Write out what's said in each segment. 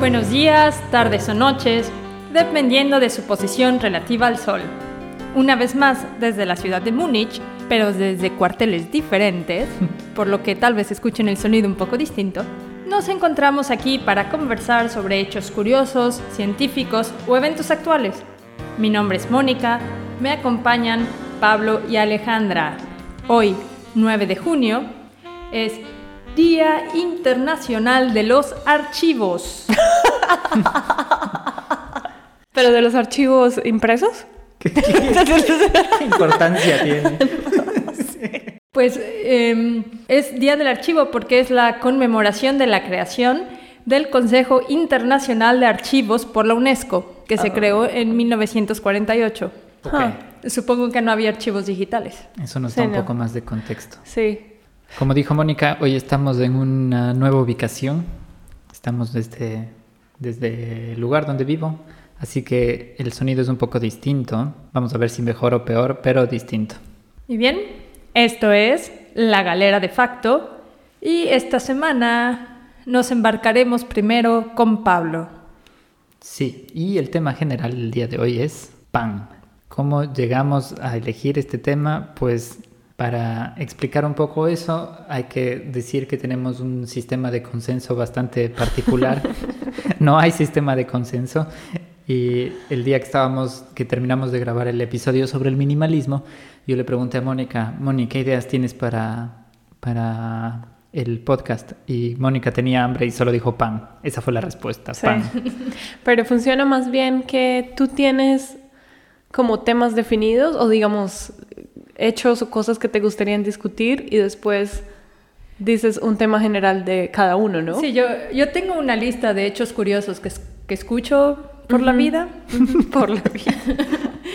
Buenos días, tardes o noches, dependiendo de su posición relativa al Sol. Una vez más, desde la ciudad de Múnich, pero desde cuarteles diferentes, por lo que tal vez escuchen el sonido un poco distinto, nos encontramos aquí para conversar sobre hechos curiosos, científicos o eventos actuales. Mi nombre es Mónica, me acompañan Pablo y Alejandra. Hoy, 9 de junio, es Día Internacional de los Archivos. ¿Pero de los archivos impresos? ¿Qué, importancia tiene? Pues em, es Día del Archivo porque es la conmemoración de la creación del Consejo Internacional de Archivos por la UNESCO, que se ah. creó en 1948. Ah, supongo que no había archivos digitales. Eso nos da un poco más de contexto. Sí. Como dijo Mónica, hoy estamos en una nueva ubicación. Estamos desde, desde el lugar donde vivo, así que el sonido es un poco distinto. Vamos a ver si mejor o peor, pero distinto. Y bien, esto es La Galera de Facto y esta semana nos embarcaremos primero con Pablo. Sí, y el tema general del día de hoy es pan. ¿Cómo llegamos a elegir este tema? Pues para explicar un poco eso, hay que decir que tenemos un sistema de consenso bastante particular. no hay sistema de consenso. Y el día que estábamos, que terminamos de grabar el episodio sobre el minimalismo, yo le pregunté a Mónica, Mónica, ¿qué ideas tienes para, para el podcast? Y Mónica tenía hambre y solo dijo pan. Esa fue la respuesta, pan. Pero funciona más bien que tú tienes como temas definidos o digamos hechos o cosas que te gustarían discutir y después dices un tema general de cada uno, ¿no? Sí, yo, yo tengo una lista de hechos curiosos que, que escucho por la vida. por la vida.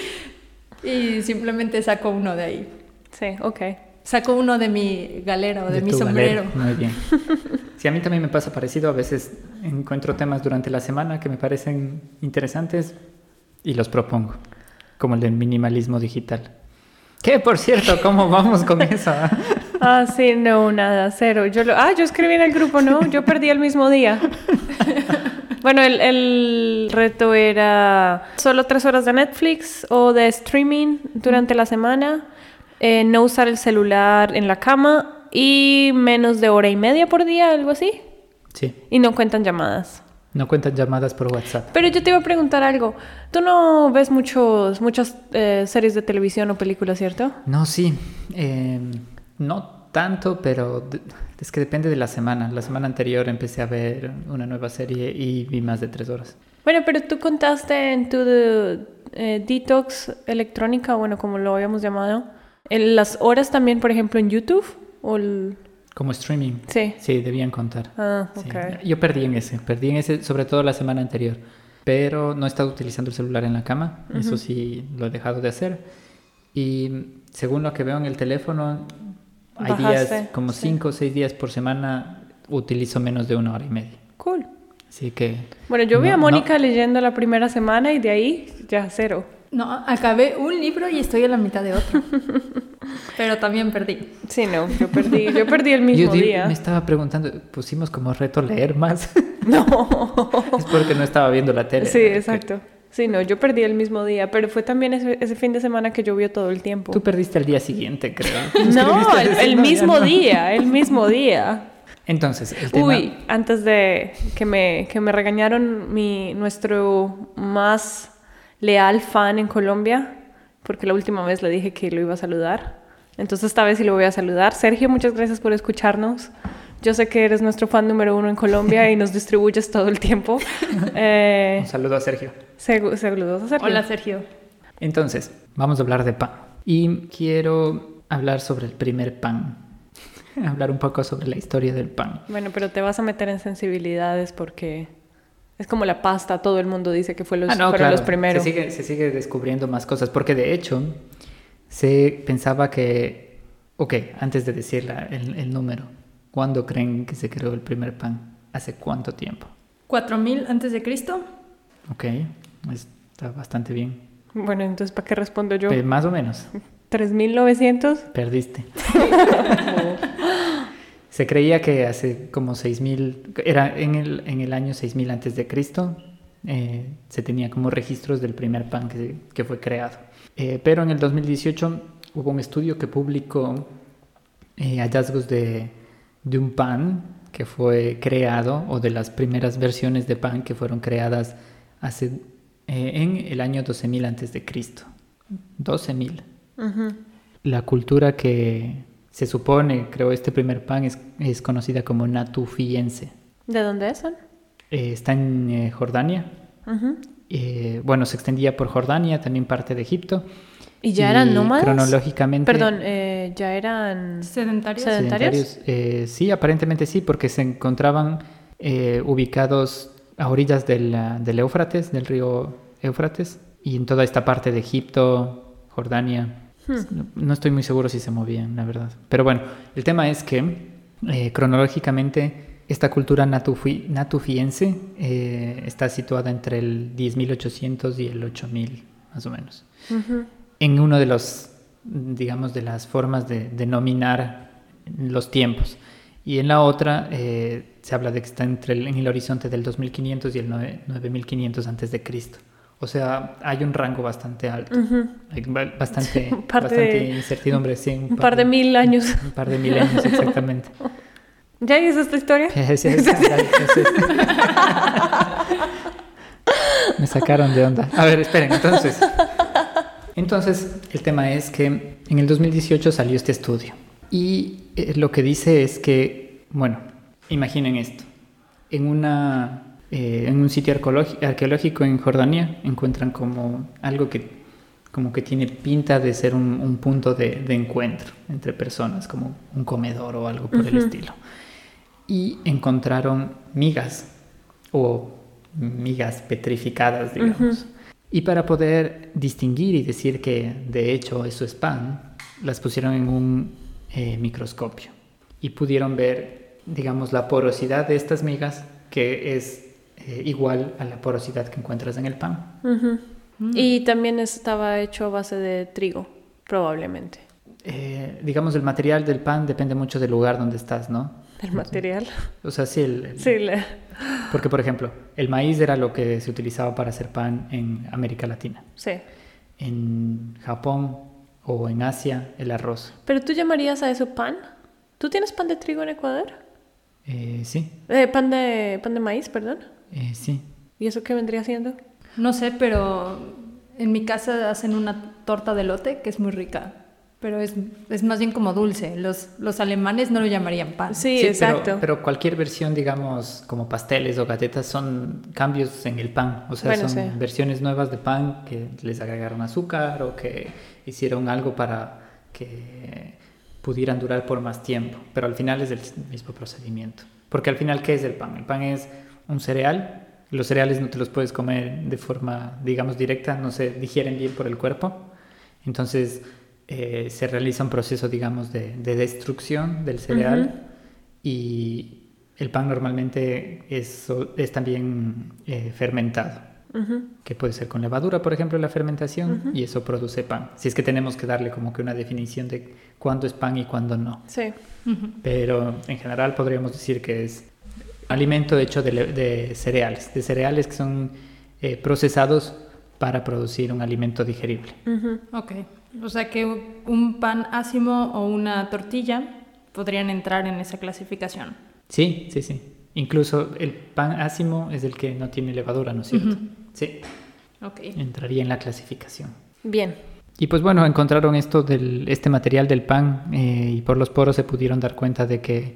y simplemente saco uno de ahí. Sí, ok. Saco uno de mi galera o de, mi sombrero. Muy bien. Sí, a mí también me pasa parecido. A veces encuentro temas durante la semana que me parecen interesantes y los propongo, como el del minimalismo digital. ¿Qué, por cierto? ¿Cómo vamos con eso? ah, sí, no, nada, cero. Yo lo... Ah, yo escribí en el grupo, ¿no? Yo perdí el mismo día. bueno, el, el, reto era solo tres horas de Netflix o de streaming durante la semana, eh, no usar el celular en la cama y menos de hora y media por día, algo así. Sí. Y no cuentan llamadas. No cuentan llamadas por WhatsApp. Pero yo te iba a preguntar algo. Tú no ves muchos, muchas eh, series de televisión o películas, ¿cierto? No, sí. Em, no tanto, pero es que depende de la semana. La semana anterior empecé a ver una nueva serie y vi más de tres horas. Bueno, pero tú contaste en tu eh, detox electrónica, bueno, como lo habíamos llamado, en las horas también, por ejemplo, en YouTube o el... Como streaming. Sí. Sí, debían contar. Ah, ok. Yo perdí en ese, perdí en ese, sobre todo la semana anterior. Pero no he estado utilizando el celular en la cama, eso sí lo he dejado de hacer. Y según lo que veo en el teléfono, hay días, como cinco o seis días por semana, utilizo menos de una hora y media. Cool. Así que... Bueno, yo vi a Mónica leyendo la primera semana y de ahí ya cero. No, acabé un libro y estoy en la mitad de otro. Pero también perdí. Sí, no, yo perdí, yo perdí el mismo yo día. Me estaba preguntando, pusimos como reto leer más. No. es porque no estaba viendo la tele. Sí, exacto. Sí, no, yo perdí el mismo día, pero fue también ese, fin de semana que llovió todo el tiempo. Tú perdiste el día siguiente, creo. no, el, mismo día, el mismo día. Entonces, el tema... Uy, antes de que me, que me regañaron mi, nuestro más leal fan en Colombia, porque la última vez le dije que lo iba a saludar. Entonces esta vez sí lo voy a saludar. Sergio, muchas gracias por escucharnos. Yo sé que eres nuestro fan número uno en Colombia y nos distribuyes todo el tiempo. Eh, Un saludo a Sergio. Saludos a Sergio. Hola Sergio. Entonces, vamos a hablar de pan. Y quiero hablar sobre el primer pan. hablar un poco sobre la historia del pan. Bueno, pero te vas a meter en sensibilidades porque es como la pasta, todo el mundo dice que fue los, ah, fueron los primeros. Se sigue, se sigue descubriendo más cosas, porque de hecho se pensaba que, ok, antes de decir el, número, ¿cuándo creen que se creó el primer pan? ¿Hace cuánto tiempo? ¿4000 antes de Cristo? Ok, está bastante bien. Bueno, entonces, ¿para qué respondo yo? más o menos. ¿3900? Perdiste. Se creía que hace como 6000, era en el, en el año 6000 antes de Cristo, eh, se tenía como registros del primer pan que, que fue creado. Eh, pero en el 2018 hubo un estudio que publicó eh, hallazgos de, de un pan que fue creado o de las primeras versiones de pan que fueron creadas hace, eh, en el año 12.000 antes de Cristo. 12.000. Ujú. La cultura que se supone creó este primer pan es, es conocida como natufiense. ¿De dónde son? Eh, está en eh, Jordania. Eh, bueno, se extendía por Jordania, también parte de Egipto. ¿Y ya eran nómadas? Cronológicamente. Perdón, eh, ya eran... Sedentarios. Sedentarios. eh, sí, aparentemente sí, porque se encontraban eh, ubicados a orillas del, del Éufrates, del río Éufrates, y en toda esta parte de Egipto, Jordania. No, no estoy muy seguro si se movían, la verdad. Pero bueno, el tema es que eh, cronológicamente esta cultura natufi- natufiense eh, está situada entre el 10.800 y el 8.000, más o menos en uno de los, digamos, de las formas de denominar los tiempos. Y en la otra eh, se habla de que está entre el, en el horizonte del 2500 y el 9 9500 antes de Cristo. O sea, hay un rango bastante alto. Hay ba- bastante, de- incertidumbre, sí. Un par de mil años. Un par de milenios, exactamente. ¿Ya es esta historia? Sí, sí. Me sacaron de onda. A ver, esperen, entonces. Entonces, el tema es que en el 2018 salió este estudio. Y eh, lo que dice es que, bueno, imaginen esto. En, una, eh, en un sitio arqueológi- arqueológico en Jordania encuentran como algo que como que tiene pinta de ser un, un punto de, de encuentro entre personas, como un comedor o algo por el estilo. Y encontraron migas o migas petrificadas, digamos. Y para poder distinguir y decir que de hecho eso es pan, las pusieron en un eh, microscopio y pudieron ver, digamos, la porosidad de estas migas que es eh, igual a la porosidad que encuentras en el pan. Ujú. Y también estaba hecho a base de trigo, probablemente. Eh, digamos, el material del pan depende mucho del lugar donde estás, ¿no? El material. O sea, sí, el, el- Sí, le- porque por ejemplo, el maíz era lo que se utilizaba para hacer pan en América Latina. sí. En Japón o en Asia, el arroz. Pero tú llamarías a eso pan? ¿Tú tienes pan de trigo en Ecuador? Eh, sí, Eh, pan de pan de maíz, perdón. Eh, sí. ¿Y eso qué vendría siendo? No sé, pero en mi casa hacen una torta de lote que es muy rica. Pero es, es más bien como dulce. Los, los alemanes no lo llamarían pan. Sí, Sí, exacto. Pero, pero cualquier versión, digamos, como pasteles o galletas, son cambios en el pan. O sea, Bueno, son sí. versiones nuevas de pan que les agregaron azúcar o que hicieron algo para que pudieran durar por más tiempo. Pero al final es el mismo procedimiento. Porque al final, ¿qué es el pan? El pan es un cereal. Los cereales no te los puedes comer de forma, digamos, directa, no se digieren bien por el cuerpo. Entonces eh, se realiza un proceso, digamos, de, de destrucción del cereal y el pan normalmente es, es también eh, fermentado, que puede ser con levadura, por ejemplo, la fermentación, y eso produce pan. Si es que tenemos que darle como que una definición de cuándo es pan y cuándo no. Sí. Pero en general podríamos decir que es alimento hecho de, le- de cereales, de cereales que son eh, procesados para producir un alimento digerible. Ujú. Ok. O sea que un pan ácimo o una tortilla podrían entrar en esa clasificación. Sí, sí, sí. Incluso el pan ácimo es el que no tiene levadura, ¿no es cierto? Sí, Ok. entraría en la clasificación. Bien. Y pues bueno, encontraron esto del, este material del pan eh, y por los poros se pudieron dar cuenta de que,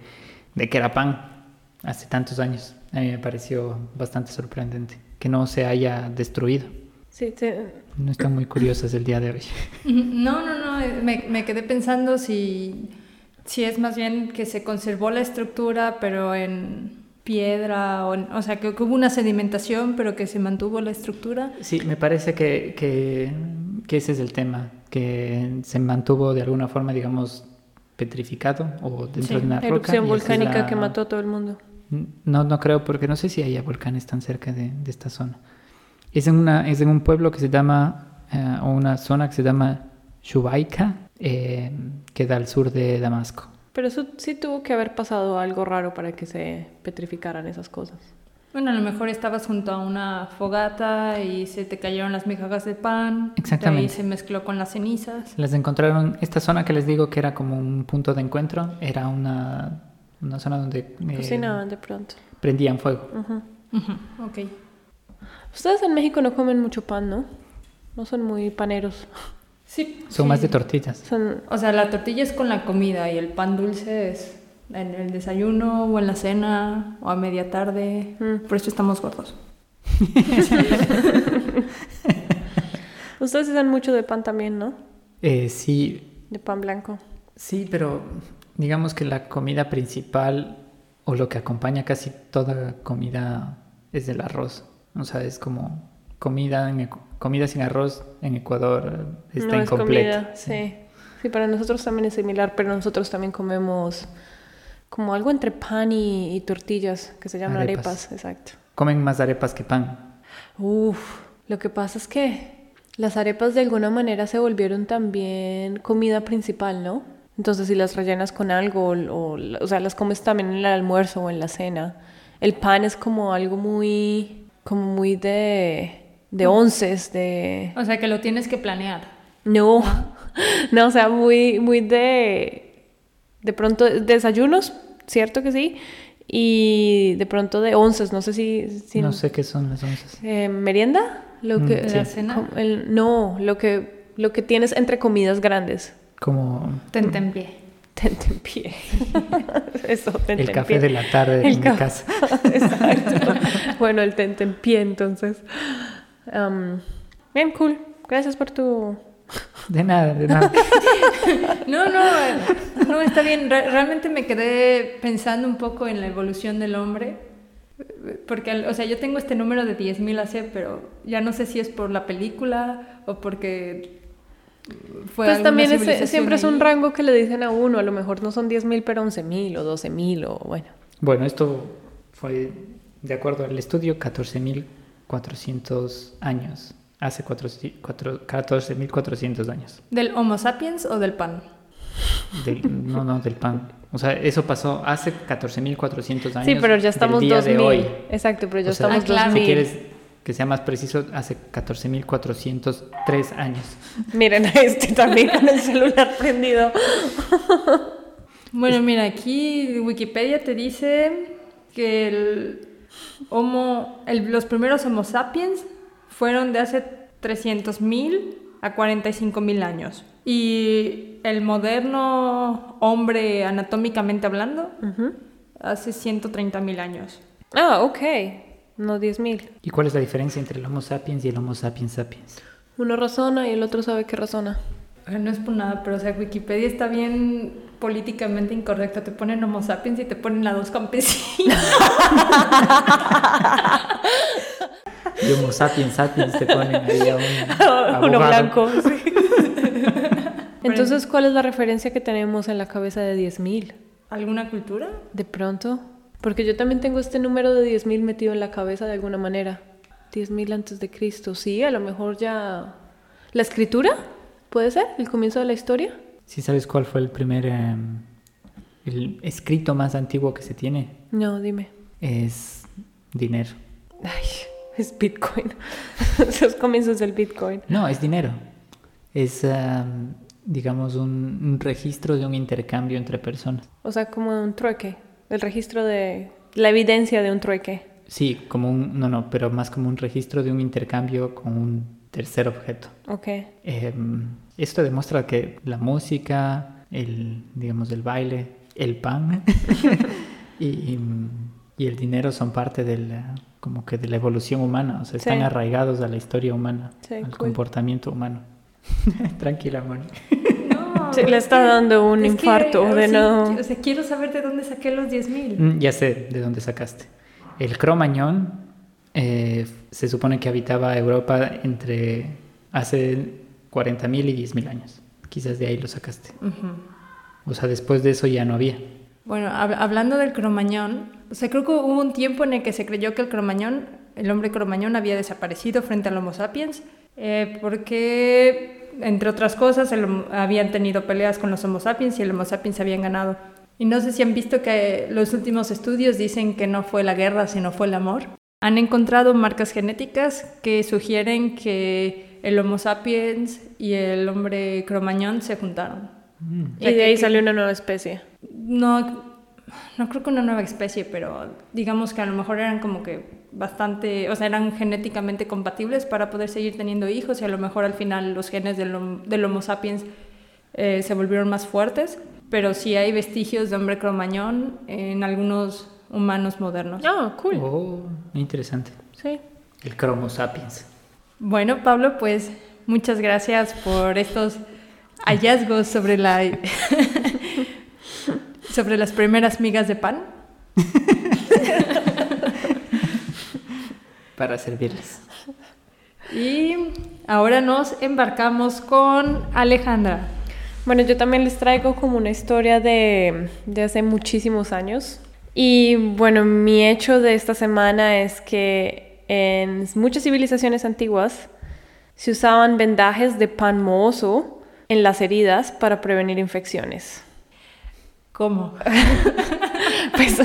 de que era pan hace tantos años. A mí me pareció bastante sorprendente que no se haya destruido. Sí, te- No están muy curiosas el día de hoy. No, no, no. eh, Me, me quedé pensando si, si es más bien que se conservó la estructura, pero en piedra, o, o sea, que, hubo una sedimentación, pero que se mantuvo la estructura. Sí, me parece que, que, que ese es el tema, que se mantuvo de alguna forma, digamos, petrificado o dentro Sí, de una roca. erupción es volcánica la- que mató a todo el mundo. No, no creo, porque no sé si haya volcanes tan cerca de, de esta zona. Es en, una, es en un pueblo que se llama, eh, o una zona que se llama Shubaika, eh, que da al sur de Damasco. Pero eso sí tuvo que haber pasado algo raro para que se petrificaran esas cosas. Bueno, a lo mejor estabas junto a una fogata y se te cayeron las migajas de pan. Exactamente. Ahí se mezcló con las cenizas. Las encontraron, esta zona que les digo que era como un punto de encuentro, era una, una zona donde eh, Cocinaban de pronto. prendían fuego. Ujú. Ujú, Ok. Ustedes en México no comen mucho pan, ¿no? No son muy paneros. Sí. Son sí. más de tortillas. Son... O sea, la tortilla es con la comida y el pan dulce es en el desayuno o en la cena o a media tarde. Mm. Por eso estamos gordos. Ustedes usan mucho de pan también, ¿no? Eh, sí, De pan blanco. sí, pero digamos que la comida principal o lo que acompaña casi toda comida es el arroz. O sea, es como comida, en comida sin arroz en Ecuador está no es incompleta. comida, sí. Sí, para nosotros también es similar, pero nosotros también comemos como algo entre pan y, y tortillas, que se llaman Arepas. arepas, exacto. Comen más arepas que pan. Uf, lo que pasa es que las arepas de alguna manera se volvieron también comida principal, ¿no? Entonces si las rellenas con algo, o, o, o sea, las comes también en el almuerzo o en la cena. El pan es como algo muy, como muy de, de onces, de... O sea, que lo tienes que planear. No, no, o sea, muy, muy de, de pronto desayunos, cierto que sí, y de pronto de onces, no sé si, si No sé qué son las onzas. eh, merienda, lo Mm, que sí. ¿La cena? el- no, lo que lo que tienes entre comidas grandes. Como Tentempié. Tentempié. Eso, el tentempié. café de la tarde El en mi ca- casa. Exacto. bueno, el tentempié, entonces. Am, bien, cool. Gracias por tu De nada, de nada. No, no, no, está bien. Re- realmente me quedé pensando un poco en la evolución del hombre. Porque, o sea, yo tengo este número de 10.000 AC, pero ya no sé si es por la película o porque fue pues también es- siempre es un rango que le dicen a uno, a lo mejor no son 10.000 pero 11.000 o 12.000 o bueno. Bueno, esto fue, de acuerdo al estudio, 14.400 años. Hace 4 cuatro- 14.400 años. ¿Del Homo sapiens o del pan? Del- no, no, del pan. O sea, eso pasó hace 14.400 años. Sí, pero ya del estamos día de 2000. hoy. Exacto, pero ya O sea, estamos Ah, claro. 2000. Si quieres que sea más preciso, hace 14.403 años. Miren a este también con el celular prendido. Bueno, mira, aquí Wikipedia te dice que el Homo, el- los primeros Homo sapiens fueron de hace 300.000 a 45.000 años. Y el moderno hombre, anatómicamente hablando, Ujú. hace 130.000 años. Ah, ok. No 10.000. ¿Y cuál es la diferencia entre el Homo sapiens y el Homo sapiens sapiens? Uno razona y el otro sabe que razona. No es por nada, pero o sea, Wikipedia está bien políticamente incorrecto. Te ponen Homo sapiens y te ponen a dos campesinos. Y Homo sapiens sapiens te ponen ahí a un Uno blanco. sí. Entonces, ¿cuál es la referencia que tenemos en la cabeza de 10.000? ¿Alguna cultura? De pronto. Porque yo también tengo este número de 10.000 metido en la cabeza de alguna manera. 10.000 antes de Cristo. Sí, a lo mejor ya... ¿La escritura? ¿Puede ser? ¿El comienzo de la historia? ¿Sí sabes cuál fue el primer eh, el escrito más antiguo que se tiene? No, dime. Es dinero. Ay, es Bitcoin. Los comienzos del Bitcoin. No, es dinero. Es, ah, digamos, un, un registro de un intercambio entre personas. O sea, como un trueque. El registro de... La evidencia de un trueque. Sí, como un, no, no, pero más como un registro de un intercambio con un tercer objeto. Ok. Eh, esto demuestra que la música, el, digamos, el baile, el pan y, y el dinero son parte de la, como que de la evolución humana, o sea, están Sí. arraigados a la historia humana, Sí, al cool. comportamiento humano. Tranquila, Moni. Sí, le es está que- dando un es que, infarto ahora de sí, no- O sea, quiero saber de dónde saqué los 10.000. Mm, Ya sé de dónde sacaste. El cromañón eh, se supone que habitaba Europa entre hace 40.000 y 10.000 años. Quizás de ahí lo sacaste. Ujú. O sea, después de eso ya no había. Bueno, hab- hablando del cromañón, o sea, creo que hubo un tiempo en el que se creyó que el cromañón, el hombre cromañón había desaparecido frente al Homo sapiens, eh, porque, entre otras cosas, el habían tenido peleas con los Homo sapiens y el Homo sapiens habían ganado. Y no sé si han visto que los últimos estudios dicen que no fue la guerra, sino fue el amor. Han encontrado marcas genéticas que sugieren que el Homo sapiens y el hombre cromañón se juntaron. Mm. Y de ahí salió una nueva especie. No, no creo que una nueva especie, pero digamos que a lo mejor eran como que bastante, o sea, eran genéticamente compatibles para poder seguir teniendo hijos y a lo mejor al final los genes del, del Homo sapiens eh, se volvieron más fuertes, pero sí hay vestigios de hombre cromañón en algunos humanos modernos. Ah, cool. Oh, interesante. Sí. El Cromo sapiens. Bueno, Pablo, pues muchas gracias por estos hallazgos sobre la sobre las primeras migas de pan. Para servirles. Y ahora nos embarcamos con Alejandra. Bueno, yo también les traigo como una historia de, de hace muchísimos años. Y bueno, mi hecho de esta semana es que en muchas civilizaciones antiguas se usaban vendajes de pan mozo en las heridas para prevenir infecciones. ¿Cómo? pues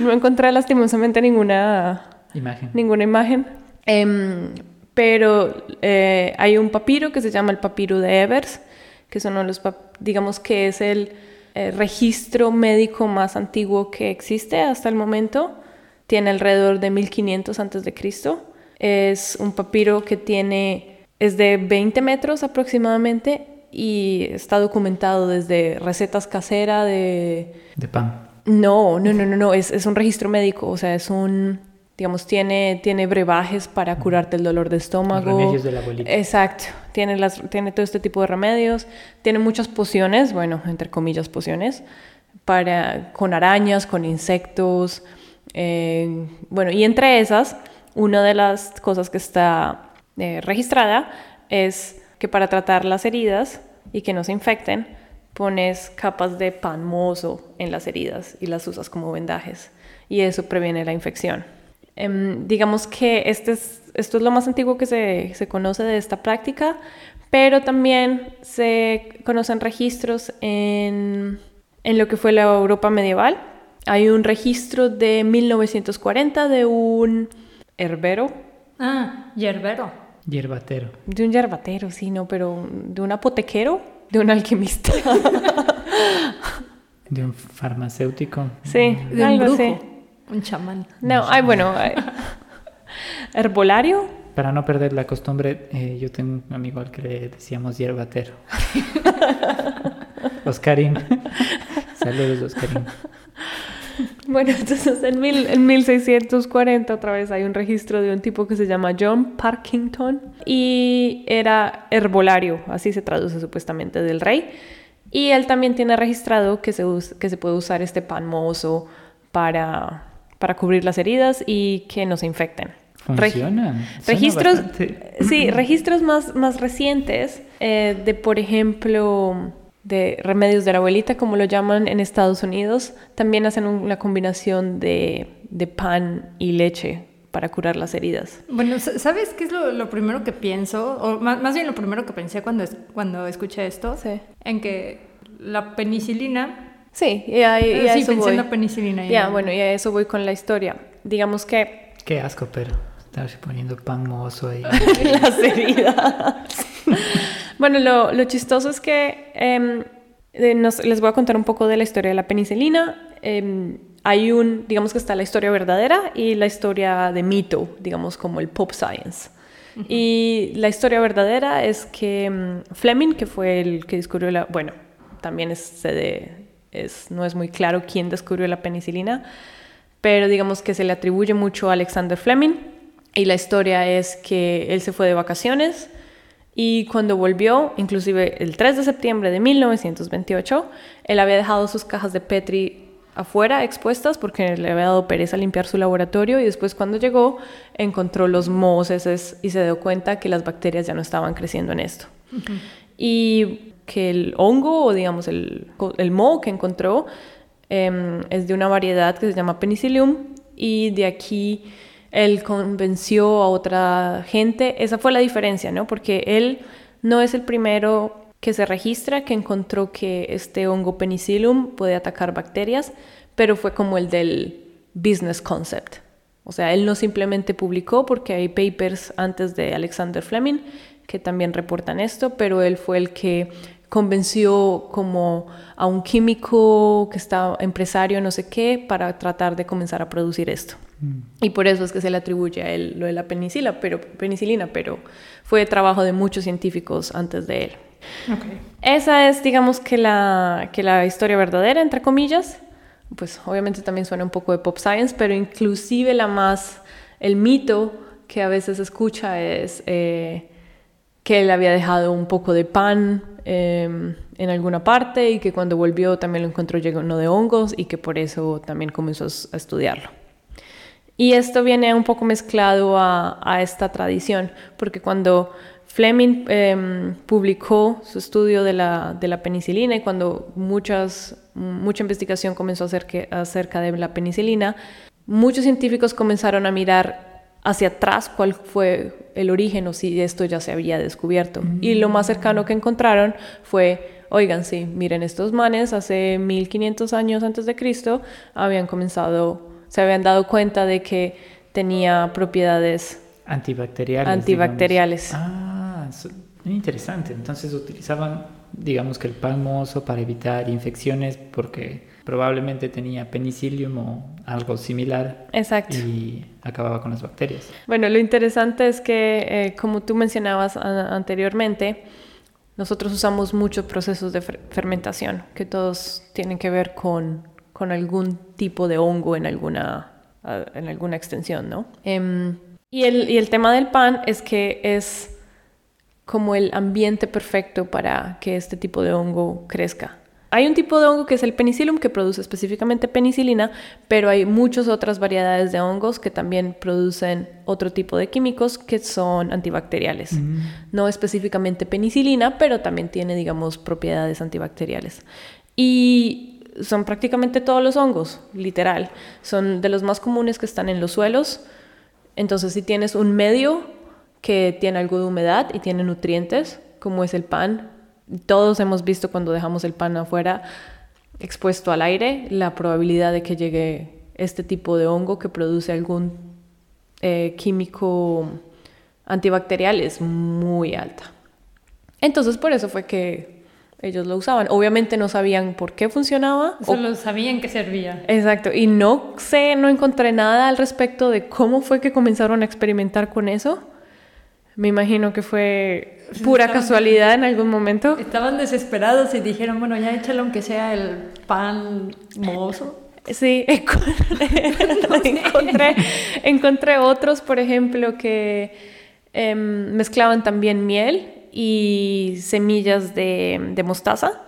no encontré lastimosamente ninguna imagen. Ninguna imagen. Em, pero eh, hay un papiro que se llama el papiro de Evers, que son los, digamos que es el eh, registro médico más antiguo que existe hasta el momento. Tiene alrededor de 1500 antes de Cristo. Es un papiro que tiene es de 20 metros aproximadamente y está documentado desde recetas caseras de... De pan. No, no, no, no, no, es, es un registro médico, o sea, es un, digamos, tiene, tiene brebajes para curarte el dolor de estómago. remedios de la abuelita. Exacto, tiene, las, tiene todo este tipo de remedios, tiene muchas pociones, bueno, entre comillas pociones, para, con arañas, con insectos, eh, bueno, y entre esas, una de las cosas que está eh, registrada es que para tratar las heridas y que no se infecten, pones capas de pan mozo en las heridas y las usas como vendajes, y eso previene la infección. Em, digamos que este es, esto es lo más antiguo que se, se, conoce de esta práctica, pero también se conocen registros en, en, lo que fue la Europa medieval. Hay un registro de 1940 de un herbero. Ah, yerbero. Yerbatero. De un yerbatero, sí, no, pero de un apotequero, de un alquimista. de un farmacéutico. Sí, de un brujo. Un chamán. No, ay, bueno, herbolario. Para no perder la costumbre, eh, yo tengo un amigo al que le decíamos hierbatero. Oscarín. Saludos, Oscarín. Bueno, entonces en, mil, en 1640 otra vez hay un registro de un tipo que se llama John Parkington y era herbolario, así se traduce supuestamente del rey. Y él también tiene registrado que se, que se puede usar este pan mozo para para cubrir las heridas y que no se infecten. Funcionan. registros, sí, registros más, más recientes eh, de, por ejemplo, de remedios de la abuelita, como lo llaman en Estados Unidos, también hacen una combinación de, de pan y leche para curar las heridas. Bueno, ¿sabes qué es lo, primero que pienso? O más, más, bien lo primero que pensé cuando, cuando escuché esto. Sí. En que la penicilina Sí, y, a, y sí, eso pensé voy. en la penicilina. Ya, bueno, y a eso voy con la historia. Digamos que... Qué asco, pero estarse poniendo pan mozo ahí. las heridas. bueno, lo, lo, chistoso es que eh, nos, les voy a contar un poco de la historia de la penicilina. Eh, hay un, digamos que está la historia verdadera y la historia de mito, digamos como el pop science. Uh -huh. Y la historia verdadera es que um, Fleming, que fue el que descubrió la, bueno, también es de, es, no es muy claro quién descubrió la penicilina, pero digamos que se le atribuye mucho a Alexander Fleming y la historia es que él se fue de vacaciones y cuando volvió, inclusive el 3 de septiembre de 1928, él había dejado sus cajas de Petri afuera expuestas porque le había dado pereza limpiar su laboratorio y después cuando llegó encontró los mohos y se dio cuenta que las bacterias ya no estaban creciendo en esto. Uh -huh. Y que el hongo o digamos el, el moho que encontró eh, es de una variedad que se llama Penicillium y de aquí él convenció a otra gente. Esa fue la diferencia, ¿no? Porque él no es el primero que se registra que encontró que este hongo penicillium puede atacar bacterias, pero fue como el del business concept. O sea, él no simplemente publicó porque hay papers antes de Alexander Fleming que también reportan esto, pero él fue el que convenció como a un químico que está empresario, no sé qué, para tratar de comenzar a producir esto. Mm. Y por eso es que se le atribuye a él lo de la penicilina, pero, penicilina, pero fue trabajo de muchos científicos antes de él. Esa es, digamos, que la, que la historia verdadera, entre comillas. Pues obviamente también suena un poco de pop science, pero inclusive la más, el mito que a veces escucha es... Eh, que él había dejado un poco de pan em, en alguna parte y que cuando volvió también lo encontró lleno de hongos y que por eso también comenzó a estudiarlo. Y esto viene un poco mezclado a, esta tradición, porque cuando Fleming em, publicó su estudio de la, de la, penicilina y cuando muchas, mucha investigación comenzó acerca de la penicilina, muchos científicos comenzaron a mirar hacia atrás cuál fue el origen o si esto ya se había descubierto. Y lo más cercano que encontraron fue, oigan, sí, miren, estos manes hace 1500 años antes de Cristo habían comenzado, se habían dado cuenta de que tenía propiedades antibacteriales. Antibacteriales. Ah, muy interesante. Entonces utilizaban, digamos que el pan para evitar infecciones porque probablemente tenía penicillium o algo similar. Exacto. Y acababa con las bacterias. Bueno, lo interesante es que, eh, como tú mencionabas anteriormente, nosotros usamos muchos procesos de fermentación, que todos tienen que ver con, con algún tipo de hongo en alguna, en alguna extensión, ¿no? Em, y, el, y el tema del pan es que es como el ambiente perfecto para que este tipo de hongo crezca. Hay un tipo de hongo que es el penicillium que produce específicamente penicilina, pero hay muchas otras variedades de hongos que también producen otro tipo de químicos que son antibacteriales. Mm. No específicamente penicilina, pero también tiene, digamos, propiedades antibacteriales. Y son prácticamente todos los hongos, literal. Son de los más comunes que están en los suelos. Entonces, si tienes un medio que tiene algo de humedad y tiene nutrientes, como es el pan, todos hemos visto cuando dejamos el pan afuera expuesto al aire, la probabilidad de que llegue este tipo de hongo que produce algún eh, químico antibacterial es muy alta. Entonces por eso fue que ellos lo usaban. Obviamente no sabían por qué funcionaba. Solo sabían que servía. Exacto. Y no sé, no encontré nada al respecto de cómo fue que comenzaron a experimentar con eso. Me imagino que fue pura casualidad en algún momento. Estaban desesperados y dijeron, bueno, ya échalo aunque sea el pan mozo. Sí, encontré, encontré, otros, por ejemplo, que em, mezclaban también miel y semillas de, de, mostaza,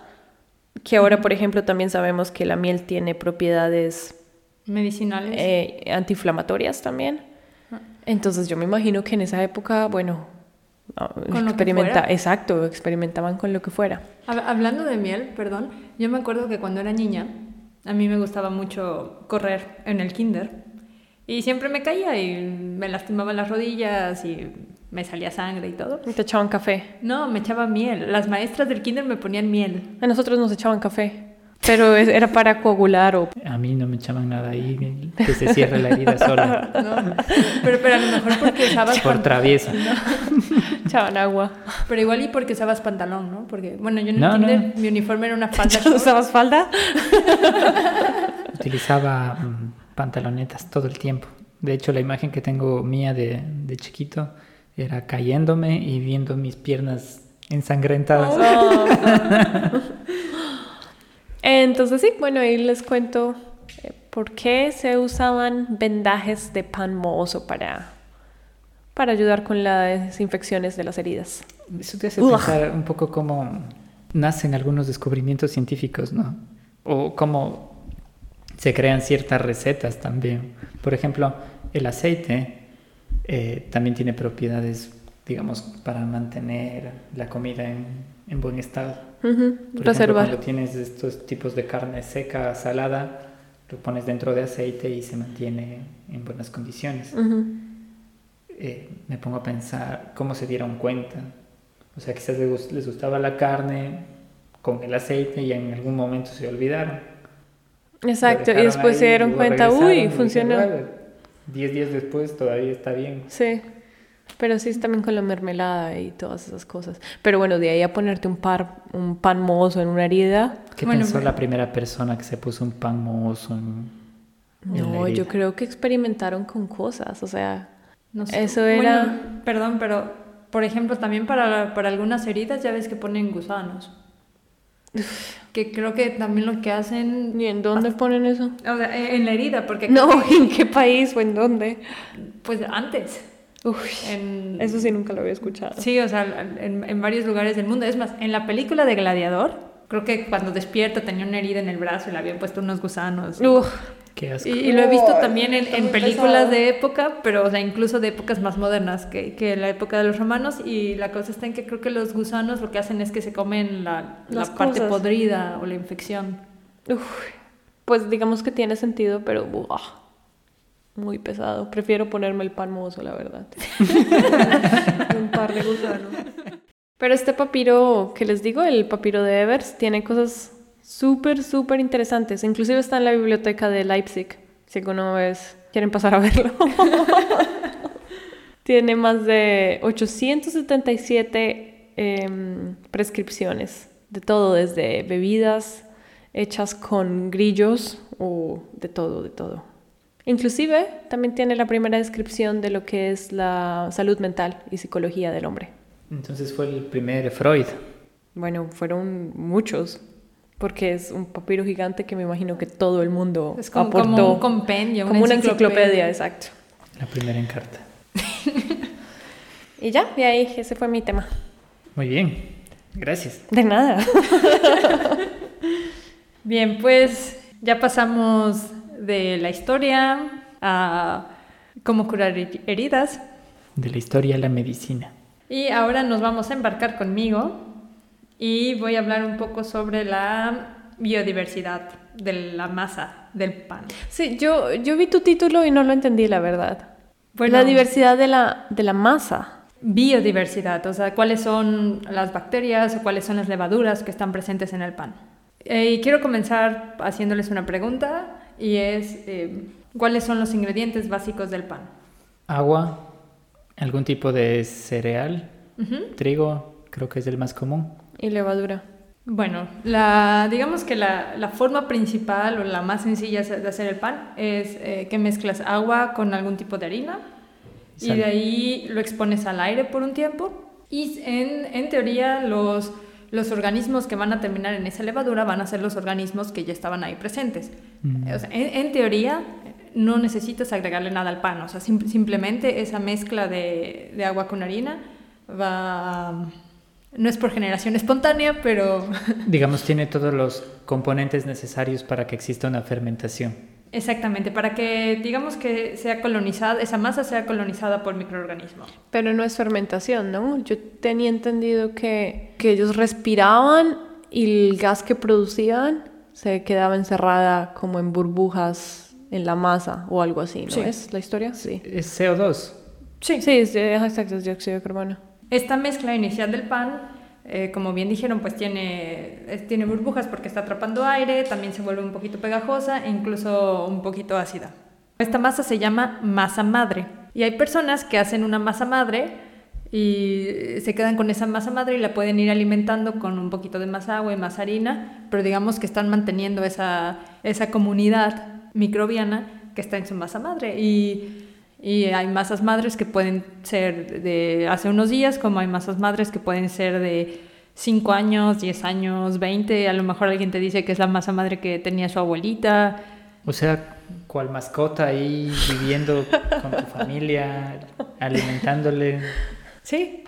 que ahora, por ejemplo, también sabemos que la miel tiene propiedades medicinales, eh, antiinflamatorias también. Ah. Entonces yo me imagino que en esa época, bueno, con experimenta exacto, experimentaban con lo que fuera. Hablando de miel, perdón, yo me acuerdo que cuando era niña, a mí me gustaba mucho correr en el kinder y siempre me caía y me lastimaban las rodillas y me salía sangre y todo. ¿Y te echaban café? No, me echaban miel. Las maestras del kinder me ponían miel. A nosotros nos echaban café. Pero era para coagular o... A mí no me echaban nada ahí, que se cierre la herida sola. No, pero, pero a lo mejor porque usabas... Por traviesa. Echaban agua. Pero igual y porque usabas pantalón, ¿no? Porque, bueno, yo en el kinder, mi uniforme era una falda. ¿Usabas falda? Utilizaba mm, pantalonetas todo el tiempo. De hecho, la imagen que tengo mía de, de chiquito era cayéndome y viendo mis piernas ensangrentadas. Oh. Entonces sí, bueno, ahí les cuento eh, por qué se usaban vendajes de pan mohoso para, para ayudar con las infecciones de las heridas. Eso te hace pensar un poco cómo nacen algunos descubrimientos científicos, ¿no? O cómo se crean ciertas recetas también. Por ejemplo, el aceite eh, también tiene propiedades, digamos, para mantener la comida en, en buen estado. Por cuando tienes estos tipos de carne seca, salada, lo pones dentro de aceite y se mantiene en buenas condiciones. Eh, me pongo a pensar cómo se dieron cuenta O sea, quizás les, gust- les gustaba la carne con el aceite y en algún momento se olvidaron. Exacto, y después se ahí, dieron luego cuenta, uy, funcionó. "Bueno, Diez días después todavía está bien. Sí, pero sí es también con la mermelada y todas esas cosas. Pero bueno, de ahí a ponerte un, par, un pan mohoso en una herida, ¿Qué Bueno, pensó pero- la primera persona que se puso un pan mohoso en, en la no, yo creo que experimentaron con cosas, o sea, No sé. Eso era- Bueno, perdón, pero por ejemplo, también para, para algunas heridas ya ves que ponen gusanos. Que creo que también lo que hacen. ¿y en dónde ponen eso? O sea, en en la herida, porque. No, ¿en qué país o en dónde? Pues antes. Uy, En, eso sí nunca lo había escuchado. Sí, o sea, en, en varios lugares del mundo. Es más, en la película de Gladiador, creo que cuando despierta tenía una herida en el brazo y le habían puesto unos gusanos. Uf, Qué asco. Y, y lo he visto también en, en películas pesado. de época, pero o sea, incluso de épocas más modernas que, que la época de los romanos. Y la cosa está en que creo que los gusanos lo que hacen es que se comen la, la parte cosas. podrida o la infección. uf. Pues digamos que tiene sentido, pero buah, muy pesado. Prefiero ponerme el pan mozo, la verdad. un par de gusanos. Pero este papiro que les digo, el papiro de Evers, tiene cosas súper, súper interesantes. Inclusive está en la biblioteca de Leipzig, si alguna vez quieren pasar a verlo. tiene más de 877 em, prescripciones de todo, desde bebidas hechas con grillos o de todo, de todo. Inclusive también tiene la primera descripción de lo que es la salud mental y psicología del hombre. Entonces fue el primer Freud. Bueno, fueron muchos, porque es un papiro gigante que me imagino que todo el mundo Es como, aportó. como un compendio, Como una enciclopedia, exacto. La primera en carta. Y ya, y ahí ese fue mi tema. Muy bien. Gracias. De nada. Bien, pues ya pasamos de la historia a cómo curar her- heridas. De la historia a la medicina. Y ahora nos vamos a embarcar conmigo y voy a hablar un poco sobre la biodiversidad de la masa del pan. Sí, yo, yo vi tu título y no lo entendí, la verdad. Bueno. La diversidad de la, de la masa. Biodiversidad, o sea, cuáles son las bacterias o cuáles son las levaduras que están presentes en el pan. Eh, y quiero comenzar haciéndoles una pregunta y es, eh, ¿cuáles son los ingredientes básicos del pan? Agua, algún tipo de cereal, trigo, creo que es el más común. Y levadura. Bueno, la, digamos que la, la forma principal o la más sencilla de hacer el pan es eh, que mezclas agua con algún tipo de harina y de ahí lo expones al aire por un tiempo y en, en teoría los, los organismos que van a terminar en esa levadura van a ser los organismos que ya estaban ahí presentes. Mm. O sea, en, en teoría no necesitas agregarle nada al pan, o sea, sim- simplemente esa mezcla de, de agua con harina va... No es por generación espontánea, pero Digamos, tiene todos los componentes necesarios para que exista una fermentación. Exactamente, para que digamos que sea colonizada, esa masa sea colonizada por microorganismos. Pero no es fermentación, ¿no? Yo tenía entendido que, que ellos respiraban y el gas que producían se quedaba encerrada como en burbujas en la masa o algo así, ¿no Sí. es la historia? Sí. Es CO2. Sí, sí, es, exacto, es dióxido de carbono. Esta mezcla inicial del pan, eh, como bien dijeron, pues tiene, tiene burbujas porque está atrapando aire, también se vuelve un poquito pegajosa e incluso un poquito ácida. Esta masa se llama masa madre y hay personas que hacen una masa madre y se quedan con esa masa madre y la pueden ir alimentando con un poquito de más agua y más harina, pero digamos que están manteniendo esa, esa comunidad microbiana que está en su masa madre y y hay masas madres que pueden ser de hace unos días, como hay masas madres que pueden ser de 5 años, 10 años, 20. A lo mejor alguien te dice que es la masa madre que tenía su abuelita. O sea, cual mascota ahí viviendo con tu familia, alimentándole. Sí.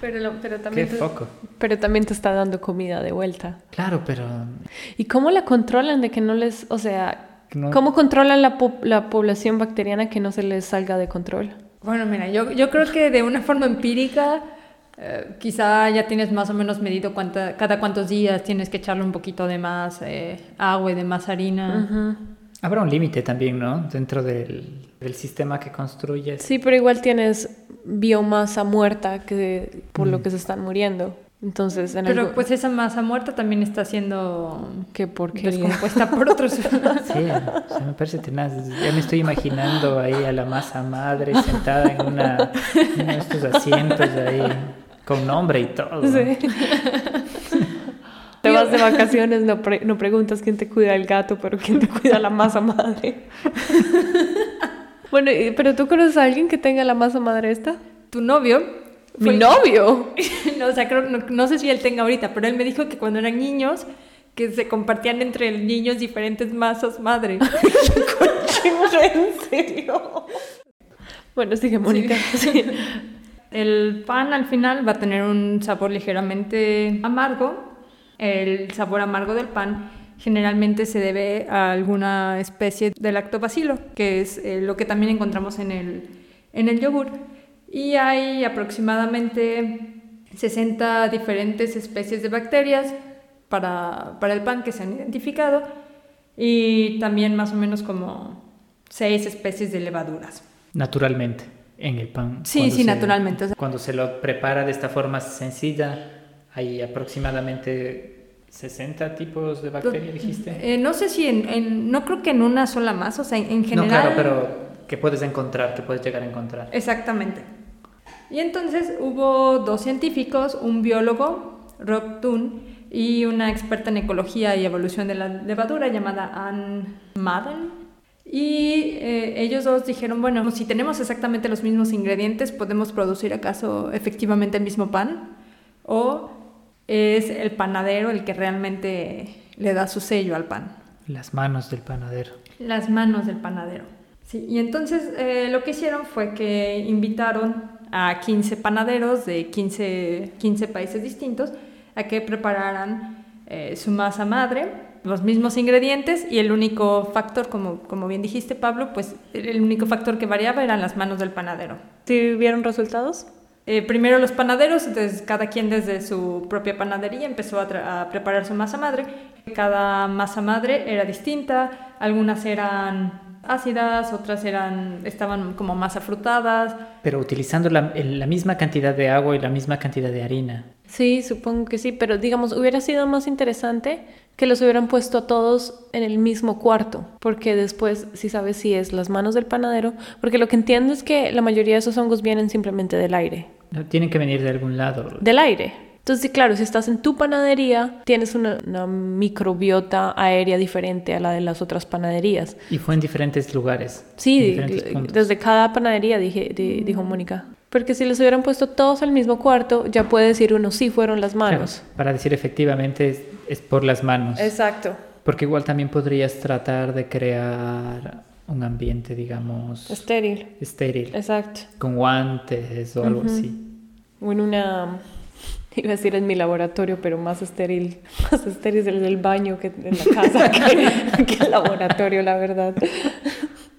Pero, lo- pero, Qué también te, foco. pero también te está dando comida de vuelta. Claro, pero ¿Y cómo la controlan de que no les, o sea, No- cómo controlan la, po- la población bacteriana que no se les salga de control? Bueno, mira, yo, yo creo que de una forma empírica, eh, quizá ya tienes más o menos medido cuánta, cada cuántos días tienes que echarle un poquito de más eh, agua y de más harina. Habrá un límite también, ¿no? Dentro del, del sistema que construyes. Sí, pero igual tienes biomasa muerta que, por lo Mm. que se están muriendo. Entonces, en Pero algo- pues esa masa muerta también está siendo qué descompuesta por otros. Sí, o sea, me parece tenaz. Ya me estoy imaginando ahí a la masa madre sentada en una, uno de estos asientos ahí, con nombre y todo. Sí. Te vas de vacaciones, no, pre- no preguntas quién te cuida el gato, pero quién te cuida la masa madre. bueno, y- pero tú conoces a alguien que tenga la masa madre esta? tu novio. Mi fue- novio. no, o sea, creo- no, no sé si él tenga ahorita, pero él me dijo que cuando eran niños, que se compartían entre niños diferentes masas madre. ¿En serio? Bueno, sigue Mónica. Sí. El pan al final va a tener un sabor ligeramente amargo. El sabor amargo del pan generalmente se debe a alguna especie de lactobacilo, que es eh, lo que también encontramos en el, en el yogur. Y hay aproximadamente 60 diferentes especies de bacterias para, para el pan que se han identificado y también más o menos como 6 especies de levaduras. Naturalmente, en el pan. Sí, Cuando sí, se- naturalmente. Cuando se lo prepara de esta forma sencilla, hay aproximadamente 60 tipos de bacterias, dijiste. Eh, no sé si en, en- no creo que en una sola más, o sea, en, en No, general. claro, pero que puedes encontrar, que puedes llegar a encontrar. Exactamente. Y entonces hubo dos científicos, un biólogo, Rob Thun, y una experta en ecología y evolución de la levadura llamada Anne Madden. Y eh, ellos dos dijeron, bueno, si tenemos exactamente los mismos ingredientes, ¿podemos producir acaso efectivamente el mismo pan? ¿O es el panadero el que realmente le da su sello al pan? Las manos del panadero. Las manos del panadero. Sí, y entonces eh, lo que hicieron fue que invitaron a 15 panaderos de 15, 15 países distintos a que prepararan eh, su masa madre, los mismos ingredientes y el único factor, como, como bien dijiste Pablo, pues el único factor que variaba eran las manos del panadero. ¿Sí vieron resultados? Eh, primero los panaderos, entonces cada quien desde su propia panadería empezó a, a preparar su masa madre. Cada masa madre era distinta, algunas eran ácidas, otras eran estaban como más afrutadas. Pero utilizando la, misma cantidad de agua y la misma cantidad de harina. Sí, supongo que sí, pero digamos, hubiera sido más interesante que los hubieran puesto a todos en el mismo cuarto, porque después sí sabes si es las manos del panadero, porque lo que entiendo es que la mayoría de esos hongos vienen simplemente del aire, No, Tienen que venir de algún lado. del aire. Entonces, sí, claro, si estás en tu panadería, tienes una, una microbiota aérea diferente a la de las otras panaderías. Y fue en diferentes lugares. Sí, diferentes desde cada panadería, dije, di- dijo Mónica. Porque si los hubieran puesto todos al mismo cuarto, ya puede decir uno, sí, fueron las Claro, manos. para decir efectivamente es, es por las manos. Exacto. Porque igual también podrías tratar de crear un ambiente, digamos, Estéril. estéril, Exacto. con guantes o algo Ujú. así. O en una, iba a decir en mi laboratorio, pero más estéril, más estéril el del baño que en la casa que, que el laboratorio, la verdad.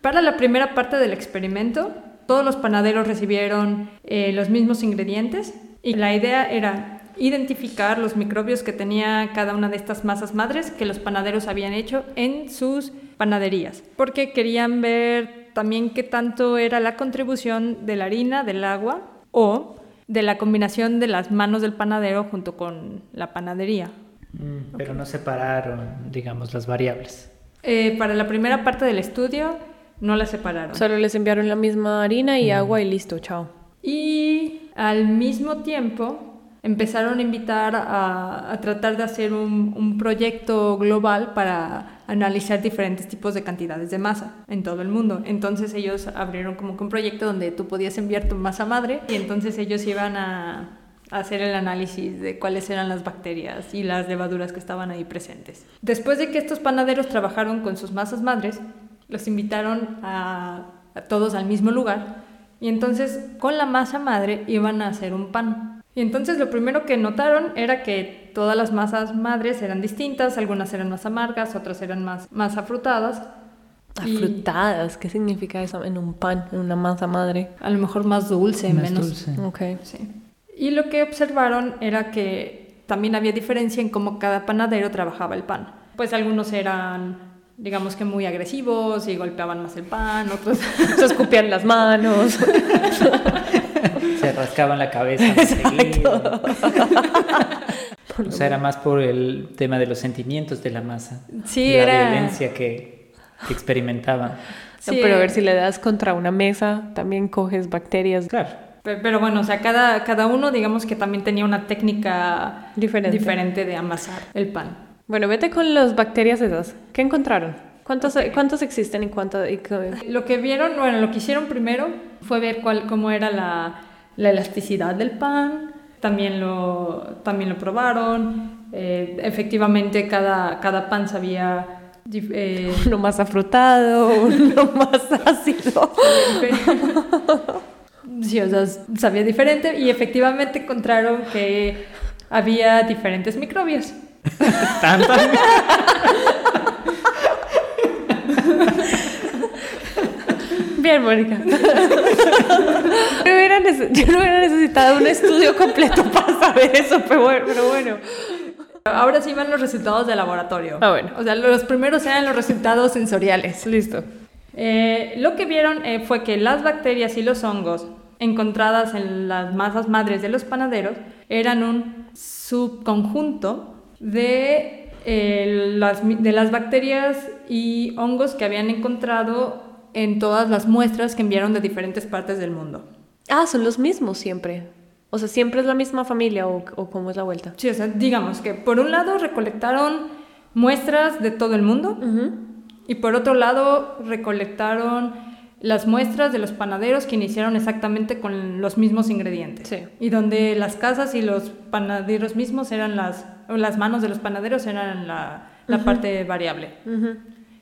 Para la primera parte del experimento, todos los panaderos recibieron eh, los mismos ingredientes y la idea era identificar los microbios que tenía cada una de estas masas madres que los panaderos habían hecho en sus panaderías, porque querían ver también qué tanto era la contribución de la harina, del agua o de la combinación de las manos del panadero junto con la panadería. Mm, Pero no separaron, digamos, las variables. Eh, para la primera parte del estudio no la separaron. Solo les enviaron la misma harina y agua y listo, chao. Y al mismo tiempo empezaron a invitar a, a tratar de hacer un, un proyecto global para analizar diferentes tipos de cantidades de masa en todo el mundo. Entonces ellos abrieron como que un proyecto donde tú podías enviar tu masa madre y entonces ellos iban a, hacer el análisis de cuáles eran las bacterias y las levaduras que estaban ahí presentes. Después de que estos panaderos trabajaron con sus masas madres, los invitaron a, a todos al mismo lugar y entonces con la masa madre iban a hacer un pan. Y entonces lo primero que notaron era que todas las masas madres eran distintas, algunas eran más amargas, otras eran más, más afrutadas. y Afrutadas, ¿qué significa eso en un pan, en una masa madre? A lo mejor más dulce, Más menos dulce. Ok. Sí. Y lo que observaron era que también había diferencia en cómo cada panadero trabajaba el pan. Pues algunos eran digamos que muy agresivos y golpeaban más el pan, otros Se escupían las manos. Se rascaban la cabeza. O sea, era más por el tema de los sentimientos de la masa. Sí, la era- violencia que, que experimentaban. No, Sí, pero a ver si le das contra una mesa, también coges bacterias. Claro. Pe- Pero bueno, o sea, cada, cada uno digamos que también tenía una técnica Diferente. diferente de amasar el pan. Bueno, vete con las bacterias esas. ¿Qué encontraron? ¿Cuántos, ¿cuántos existen y cuánto? y qué- Lo que vieron, bueno, lo que hicieron primero fue ver cuál, cómo era la, la elasticidad del pan, también lo, también lo probaron, eh, efectivamente cada, cada pan sabía... eh, Uno más afrutado, uno más ácido. sí, o sea, sabía diferente y efectivamente encontraron que había diferentes microbios. Bien, Mónica. Yo no, hubiera nece- yo no hubiera necesitado un estudio completo para saber eso, pero bueno. Pero bueno. Ahora sí van los resultados de laboratorio. Ah, bueno. O sea, los primeros eran los resultados sensoriales. Listo. Eh, lo que vieron eh, fue que las bacterias y los hongos encontradas en las masas madres de los panaderos eran un subconjunto de, eh, las, de las bacterias y hongos que habían encontrado en todas las muestras que enviaron de diferentes partes del mundo. Ah, son los mismos siempre. O sea, siempre es la misma familia o, o cómo es la vuelta. Sí, o sea, digamos que por un lado recolectaron muestras de todo el mundo y por otro lado recolectaron las muestras de los panaderos que iniciaron exactamente con los mismos ingredientes. Sí. Y donde las casas y los panaderos mismos eran las, las manos de los panaderos eran la, la parte variable.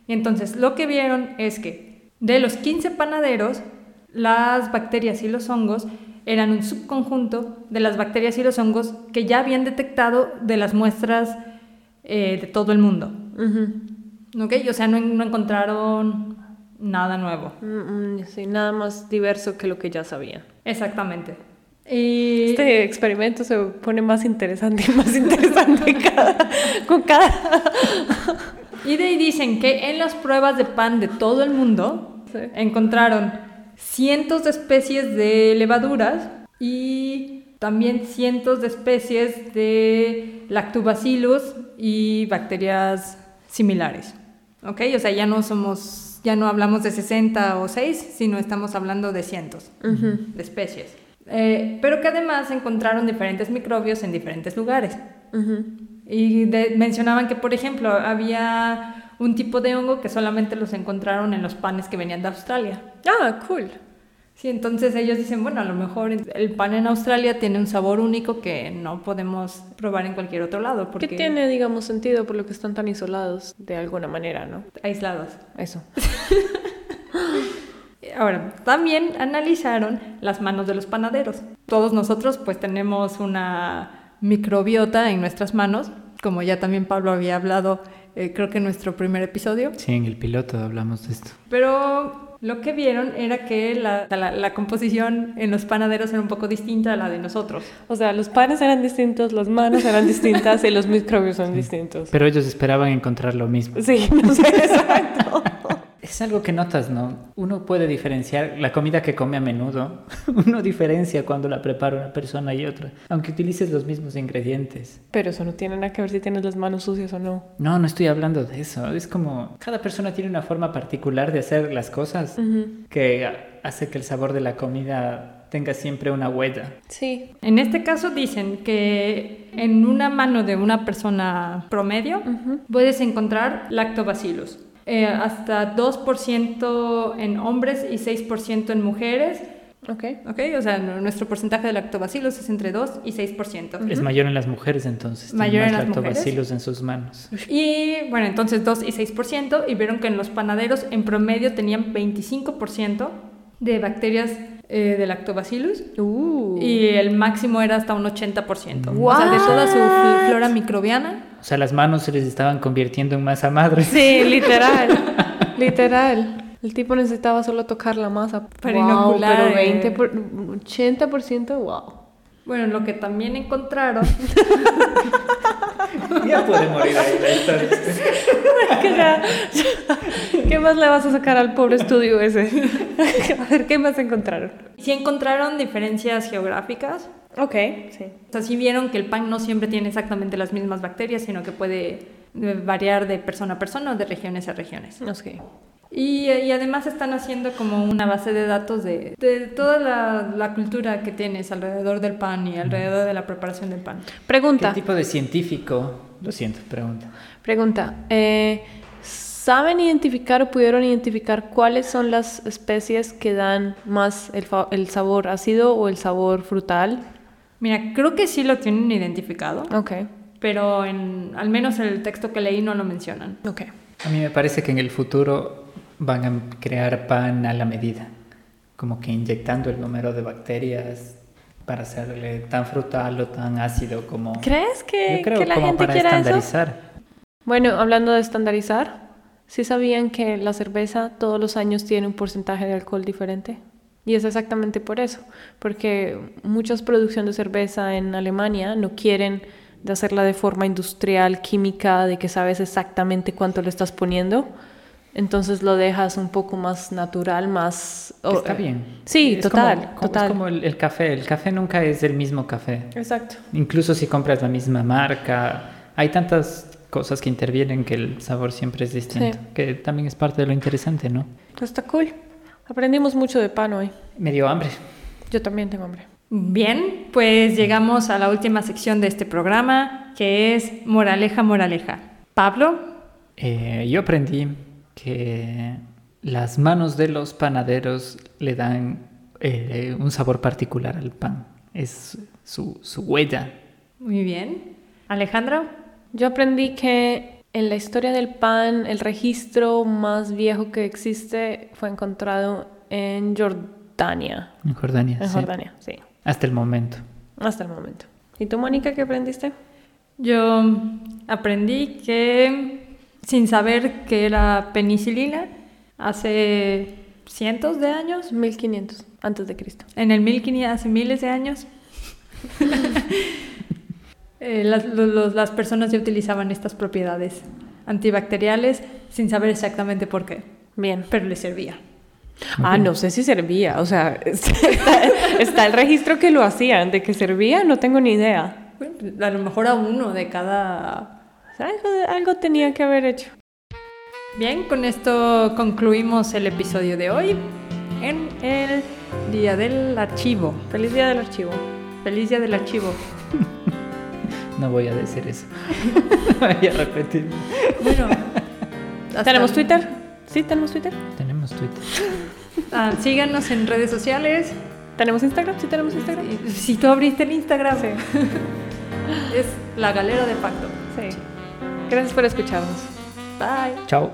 Y entonces lo que vieron es que de los 15 panaderos, las bacterias y los hongos eran un subconjunto de las bacterias y los hongos que ya habían detectado de las muestras eh, de todo el mundo. ¿Ok? O sea, no, no encontraron nada nuevo. Mm, mm, sí, nada más diverso que lo que ya sabían. Exactamente. Y Este experimento se pone más interesante y más interesante cada- con cada... Y de ahí dicen que en las pruebas de pan de todo el mundo Sí. encontraron cientos de especies de levaduras y también cientos de especies de lactobacillus y bacterias similares. ¿Ok? O sea, ya no somos, ya no hablamos de 60 o 6, sino estamos hablando de cientos de especies. Eh, pero que además encontraron diferentes microbios en diferentes lugares. Y de- mencionaban que, por ejemplo, había un tipo de hongo que solamente los encontraron en los panes que venían de Australia. Ah, cool. Sí, entonces ellos dicen, bueno, a lo mejor el pan en Australia tiene un sabor único que no podemos probar en cualquier otro lado, porque Que tiene, digamos, sentido por lo que están tan isolados de alguna manera, ¿no? aislados. Eso. Ahora, también analizaron las manos de los panaderos. Todos nosotros pues tenemos una microbiota en nuestras manos, como ya también Pablo había hablado, eh, creo que en nuestro primer episodio. Sí, en el piloto hablamos de esto. Pero lo que vieron era que la, la- la composición en los panaderos era un poco distinta a la de nosotros. O sea, los panes eran distintos, las manos eran distintas y los microbios son distintos. Pero ellos esperaban encontrar lo mismo. Sí, no sé, exacto. Es algo que notas, ¿no? Uno puede diferenciar la comida que come a menudo. Uno diferencia cuando la prepara una persona y otra, aunque utilices los mismos ingredientes. Pero eso no tiene nada que ver si tienes las manos sucias o no. No, no estoy hablando de eso. Es como cada persona tiene una forma particular de hacer las cosas que hace que el sabor de la comida tenga siempre una huella. Sí. En este caso dicen que en una mano de una persona promedio puedes encontrar lactobacillus. Eh, hasta 2% en hombres y 6% en mujeres. Ok. ¿Ok? O sea, nu- nuestro porcentaje de lactobacillus es entre 2 y 6%. Es mayor en las mujeres entonces. Mayor en más las mujeres. lactobacilos en sus manos. Y bueno, entonces 2 y 6%. Y vieron que en los panaderos en promedio tenían 25% de bacterias eh, de lactobacillus. Uh. Y el máximo era hasta un 80%. O sea, de toda su fl- flora microbiana. O sea, las manos se les estaban convirtiendo en masa madre. Sí, literal. literal. El tipo necesitaba solo tocar la masa. Para Wow, inocular, Pero eh. 20 por, 80%, wow. Bueno, lo que también encontraron ya puede morir ahí la historia. Ya- ¿Qué más le vas a sacar al pobre estudio ese? A ver, ¿qué más encontraron? Si encontraron diferencias geográficas, Ok, sí. o sea, sí vieron que el pan no siempre tiene exactamente las mismas bacterias, sino que puede eh, variar de persona a persona o de regiones a regiones. Ok. Y, y además están haciendo como una base de datos de, de toda la, la cultura que tienes alrededor del pan y alrededor de la preparación del pan. ¿Qué Pregunta, tipo de científico? Lo siento, pregunta. pregunta. eh, ¿Saben identificar o pudieron identificar cuáles son las especies que dan más el, el sabor ácido o el sabor frutal? Mira, creo que sí lo tienen identificado, Ok, pero en, al menos en el texto que leí no lo mencionan. ok. A mí me parece que en el futuro van a crear pan a la medida, como que inyectando el número de bacterias para hacerle tan frutal o tan ácido como... ¿Crees que, Yo creo que la como gente para quiera eso? estandarizar. Bueno, hablando de estandarizar, ¿sí sabían que la cerveza todos los años tiene un porcentaje de alcohol diferente? Y es exactamente por eso, porque muchas producciones de cerveza en Alemania no quieren de hacerla de forma industrial, química, de que sabes exactamente cuánto le estás poniendo. Entonces lo dejas un poco más natural, más... Está bien. Sí, Es total, como- como- total. Es como el, el café. El café nunca es el mismo café. Exacto. Incluso si compras la misma marca, hay tantas cosas que intervienen que el sabor siempre es distinto, Sí. que también es parte de lo interesante, ¿no? Está cool. Aprendimos mucho de pan hoy. Me dio hambre. Yo también tengo hambre. Bien, pues llegamos a la última sección de este programa, que es Moraleja, Moraleja. Pablo, Eh, yo aprendí que las manos de los panaderos le dan eh, un sabor particular al pan. Es su, su huella. muy bien. Alejandra, Yo aprendí que en la historia del pan el registro más viejo que existe fue encontrado en Jordania. En Jordania. En sí. Jordania, sí. Hasta el momento. Hasta el momento. ¿Y tú, Mónica, qué aprendiste? yo aprendí que sin saber que era penicilina, hace cientos de años, 1500 antes de Cristo. en el 1500, hace miles de años, eh, las, los- las personas ya utilizaban estas propiedades antibacteriales sin saber exactamente por qué, Bien. pero les servía. Ah, no sé si servía. O sea, está, está el registro que lo hacían. De que servía, no tengo ni idea. Bueno, a lo mejor a uno de cada... Algo, algo tenía que haber hecho. Bien, con esto concluimos el episodio de hoy en el Día del Archivo. Feliz día del archivo. Feliz Día del Archivo. No voy a decir eso. voy a repetir. Bueno, ¿Tenemos Twitter? ¿Sí, tenemos Twitter? Tenemos Twitter. Ah, síganos en redes sociales. ¿Tenemos Instagram? ¿Sí tenemos Instagram? Si- tú abriste el Instagram, es la galera de pacto. Sí. Gracias por escucharnos. Bye. Chao.